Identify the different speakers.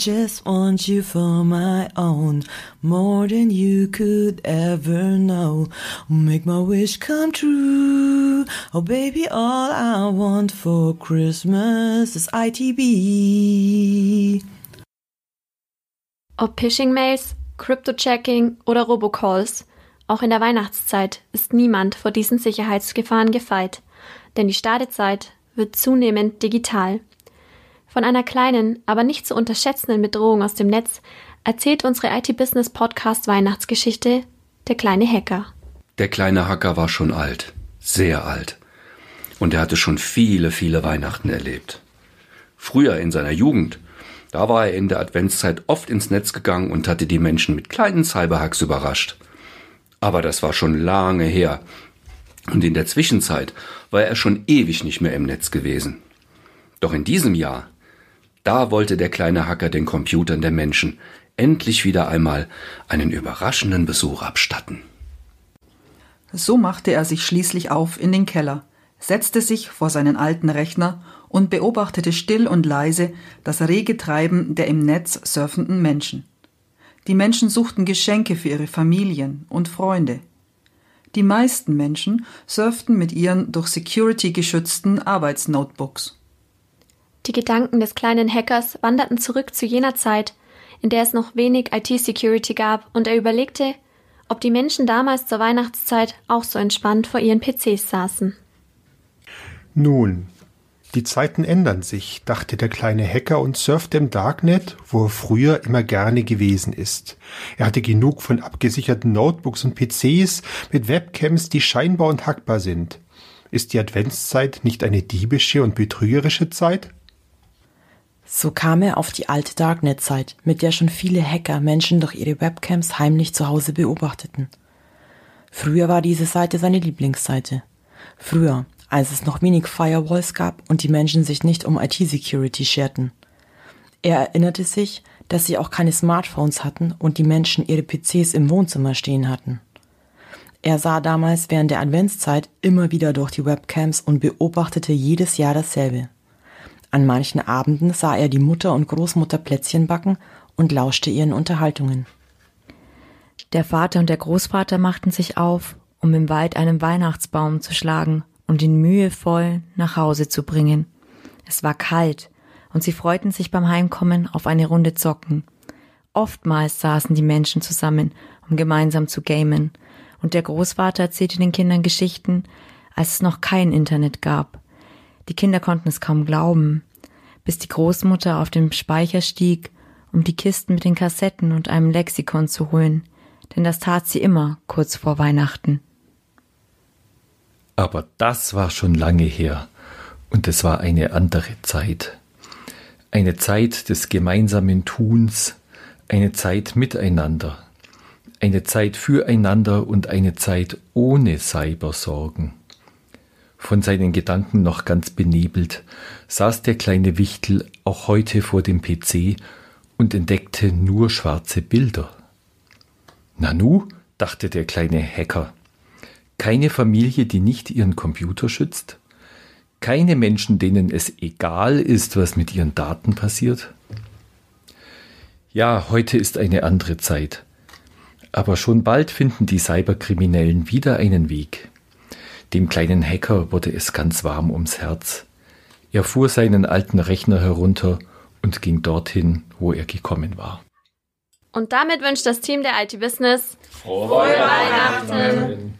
Speaker 1: Just want you for my own, more than you could ever know. Make my wish come true. Oh baby, all I want for Christmas is ITB.
Speaker 2: Ob Phishing-Mails, Crypto-Checking oder Robocalls, auch in der Weihnachtszeit ist niemand vor diesen Sicherheitsgefahren gefeit, denn die Startezeit wird zunehmend digital. Von einer kleinen, aber nicht zu unterschätzenden Bedrohung aus dem Netz erzählt unsere IT-Business Podcast Weihnachtsgeschichte Der kleine Hacker.
Speaker 3: Der kleine Hacker war schon alt, sehr alt. Und er hatte schon viele, viele Weihnachten erlebt. Früher in seiner Jugend, da war er in der Adventszeit oft ins Netz gegangen und hatte die Menschen mit kleinen Cyberhacks überrascht. Aber das war schon lange her. Und in der Zwischenzeit war er schon ewig nicht mehr im Netz gewesen. Doch in diesem Jahr da wollte der kleine Hacker den Computern der Menschen endlich wieder einmal einen überraschenden Besuch abstatten.
Speaker 4: So machte er sich schließlich auf in den Keller, setzte sich vor seinen alten Rechner und beobachtete still und leise das rege Treiben der im Netz surfenden Menschen. Die Menschen suchten Geschenke für ihre Familien und Freunde. Die meisten Menschen surften mit ihren durch Security geschützten Arbeitsnotebooks.
Speaker 2: Die Gedanken des kleinen Hackers wanderten zurück zu jener Zeit, in der es noch wenig IT-Security gab, und er überlegte, ob die Menschen damals zur Weihnachtszeit auch so entspannt vor ihren PCs saßen.
Speaker 5: Nun, die Zeiten ändern sich, dachte der kleine Hacker und surfte im Darknet, wo er früher immer gerne gewesen ist. Er hatte genug von abgesicherten Notebooks und PCs mit Webcams, die scheinbar und hackbar sind. Ist die Adventszeit nicht eine diebische und betrügerische Zeit?
Speaker 1: So kam er auf die alte Darknet-Zeit, mit der schon viele Hacker Menschen durch ihre Webcams heimlich zu Hause beobachteten. Früher war diese Seite seine Lieblingsseite. Früher, als es noch wenig Firewalls gab und die Menschen sich nicht um IT-Security scherten. Er erinnerte sich, dass sie auch keine Smartphones hatten und die Menschen ihre PCs im Wohnzimmer stehen hatten. Er sah damals während der Adventszeit immer wieder durch die Webcams und beobachtete jedes Jahr dasselbe. An manchen Abenden sah er die Mutter und Großmutter Plätzchen backen und lauschte ihren Unterhaltungen.
Speaker 6: Der Vater und der Großvater machten sich auf, um im Wald einen Weihnachtsbaum zu schlagen und ihn mühevoll nach Hause zu bringen. Es war kalt, und sie freuten sich beim Heimkommen auf eine Runde Zocken. Oftmals saßen die Menschen zusammen, um gemeinsam zu gamen, und der Großvater erzählte den Kindern Geschichten, als es noch kein Internet gab. Die Kinder konnten es kaum glauben, bis die Großmutter auf dem Speicher stieg, um die Kisten mit den Kassetten und einem Lexikon zu holen, denn das tat sie immer kurz vor Weihnachten.
Speaker 7: Aber das war schon lange her, und es war eine andere Zeit. Eine Zeit des gemeinsamen Tuns, eine Zeit miteinander, eine Zeit füreinander und eine Zeit ohne Cybersorgen. Von seinen Gedanken noch ganz benebelt, saß der kleine Wichtel auch heute vor dem PC und entdeckte nur schwarze Bilder. Nanu, dachte der kleine Hacker, keine Familie, die nicht ihren Computer schützt? Keine Menschen, denen es egal ist, was mit ihren Daten passiert? Ja, heute ist eine andere Zeit. Aber schon bald finden die Cyberkriminellen wieder einen Weg. Dem kleinen Hacker wurde es ganz warm ums Herz. Er fuhr seinen alten Rechner herunter und ging dorthin, wo er gekommen war.
Speaker 2: Und damit wünscht das Team der IT Business
Speaker 3: Frohe, Frohe Weihnachten. Weihnachten.